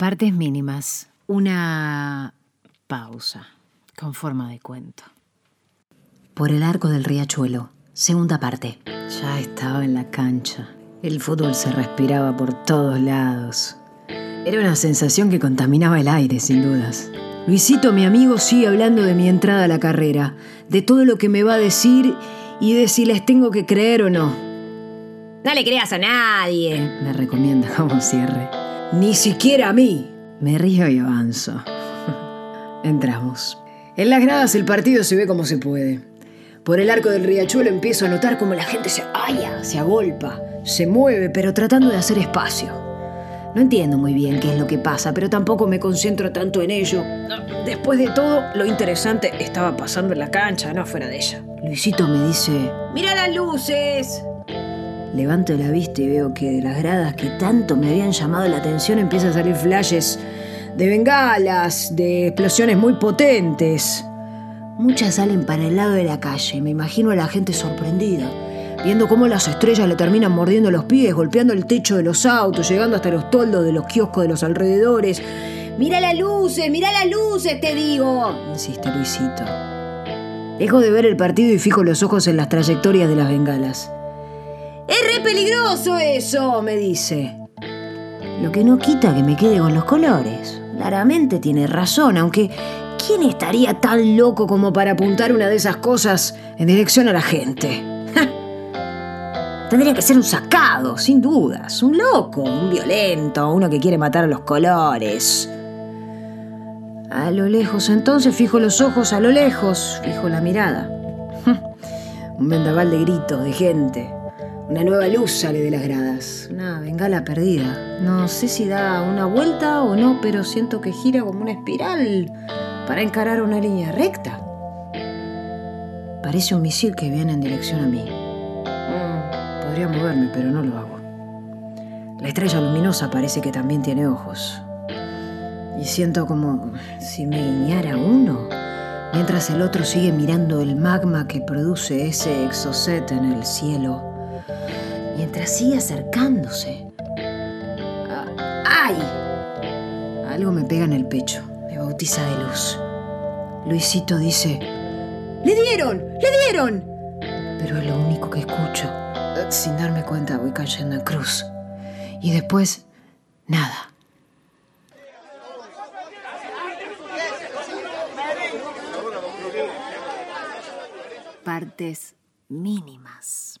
Partes mínimas. Una pausa con forma de cuento. Por el arco del riachuelo. Segunda parte. Ya estaba en la cancha. El fútbol se respiraba por todos lados. Era una sensación que contaminaba el aire, sin dudas. Luisito, mi amigo, sigue hablando de mi entrada a la carrera, de todo lo que me va a decir y de si les tengo que creer o no. No le creas a nadie, me recomienda como cierre. Ni siquiera a mí. Me río y avanzo. Entramos. En las gradas el partido se ve como se puede. Por el arco del riachuelo empiezo a notar cómo la gente se haya, se agolpa, se mueve, pero tratando de hacer espacio. No entiendo muy bien qué es lo que pasa, pero tampoco me concentro tanto en ello. Después de todo, lo interesante estaba pasando en la cancha, no fuera de ella. Luisito me dice, ¡Mira las luces! Levanto la vista y veo que de las gradas que tanto me habían llamado la atención empiezan a salir flashes de bengalas, de explosiones muy potentes. Muchas salen para el lado de la calle. Me imagino a la gente sorprendida viendo cómo las estrellas le terminan mordiendo los pies, golpeando el techo de los autos, llegando hasta los toldos de los kioscos de los alrededores. ¡Mira las luces! ¡Mira las luces! ¡Te digo! insiste Luisito. Dejo de ver el partido y fijo los ojos en las trayectorias de las bengalas. ¡Es re peligroso eso! me dice. Lo que no quita que me quede con los colores. Claramente tiene razón, aunque ¿quién estaría tan loco como para apuntar una de esas cosas en dirección a la gente? Tendría que ser un sacado, sin dudas, un loco, un violento, uno que quiere matar a los colores. A lo lejos, entonces fijo los ojos a lo lejos, fijo la mirada. un vendaval de gritos, de gente. Una nueva luz sale de las gradas, una bengala perdida. No sé si da una vuelta o no, pero siento que gira como una espiral para encarar una línea recta. Parece un misil que viene en dirección a mí. Podría moverme, pero no lo hago. La estrella luminosa parece que también tiene ojos. Y siento como si me guiñara uno, mientras el otro sigue mirando el magma que produce ese exocet en el cielo, mientras sigue acercándose. ¡Ay! Algo me pega en el pecho, me bautiza de luz. Luisito dice, ¡Le dieron! ¡Le dieron! Pero es lo único que escucho. Sin darme cuenta voy cayendo en cruz. Y después, nada. Partes mínimas.